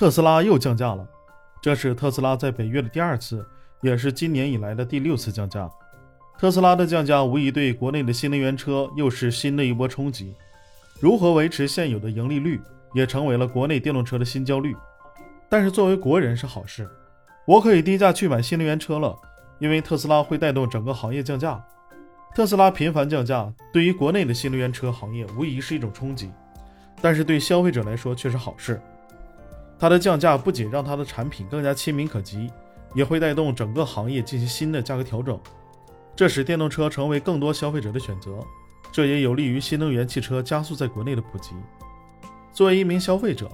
特斯拉又降价了，这是特斯拉在本月的第二次，也是今年以来的第六次降价。特斯拉的降价无疑对国内的新能源车又是新的一波冲击。如何维持现有的盈利率，也成为了国内电动车的新焦虑。但是作为国人是好事，我可以低价去买新能源车了，因为特斯拉会带动整个行业降价。特斯拉频繁降价，对于国内的新能源车行业无疑是一种冲击，但是对消费者来说却是好事。它的降价不仅让它的产品更加亲民可及，也会带动整个行业进行新的价格调整，这使电动车成为更多消费者的选择，这也有利于新能源汽车加速在国内的普及。作为一名消费者，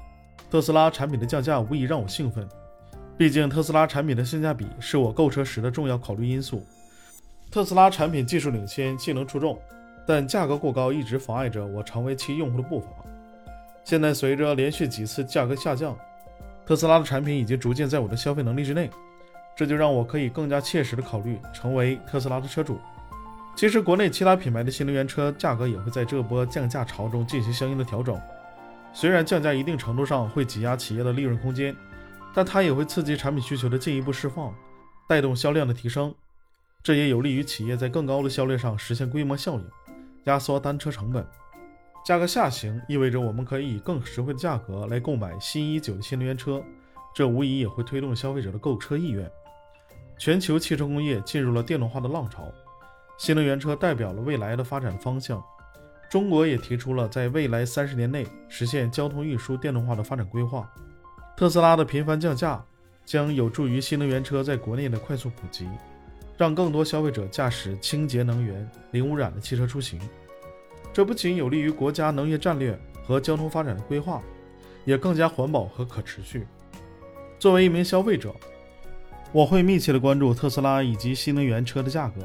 特斯拉产品的降价无疑让我兴奋，毕竟特斯拉产品的性价比是我购车时的重要考虑因素。特斯拉产品技术领先，性能出众，但价格过高一直妨碍着我成为其用户的步伐。现在随着连续几次价格下降，特斯拉的产品已经逐渐在我的消费能力之内，这就让我可以更加切实的考虑成为特斯拉的车主。其实，国内其他品牌的新能源车价格也会在这波降价潮中进行相应的调整。虽然降价一定程度上会挤压企业的利润空间，但它也会刺激产品需求的进一步释放，带动销量的提升。这也有利于企业在更高的销量上实现规模效应，压缩单车成本。价格下行意味着我们可以以更实惠的价格来购买新一九的新能源车，这无疑也会推动消费者的购车意愿。全球汽车工业进入了电动化的浪潮，新能源车代表了未来的发展方向。中国也提出了在未来三十年内实现交通运输电动化的发展规划。特斯拉的频繁降价将有助于新能源车在国内的快速普及，让更多消费者驾驶清洁能源、零污染的汽车出行。这不仅有利于国家能源战略和交通发展的规划，也更加环保和可持续。作为一名消费者，我会密切的关注特斯拉以及新能源车的价格，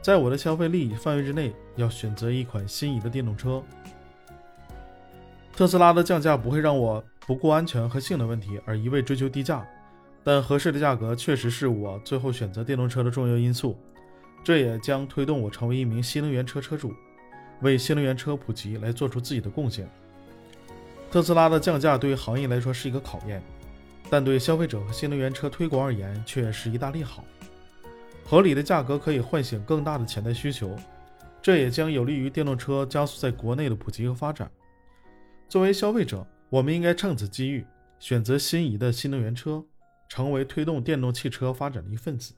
在我的消费利益范围之内，要选择一款心仪的电动车。特斯拉的降价不会让我不顾安全和性能问题而一味追求低价，但合适的价格确实是我最后选择电动车的重要因素，这也将推动我成为一名新能源车车主。为新能源车普及来做出自己的贡献。特斯拉的降价对于行业来说是一个考验，但对消费者和新能源车推广而言却是一大利好。合理的价格可以唤醒更大的潜在需求，这也将有利于电动车加速在国内的普及和发展。作为消费者，我们应该趁此机遇选择心仪的新能源车，成为推动电动汽车发展的一份子。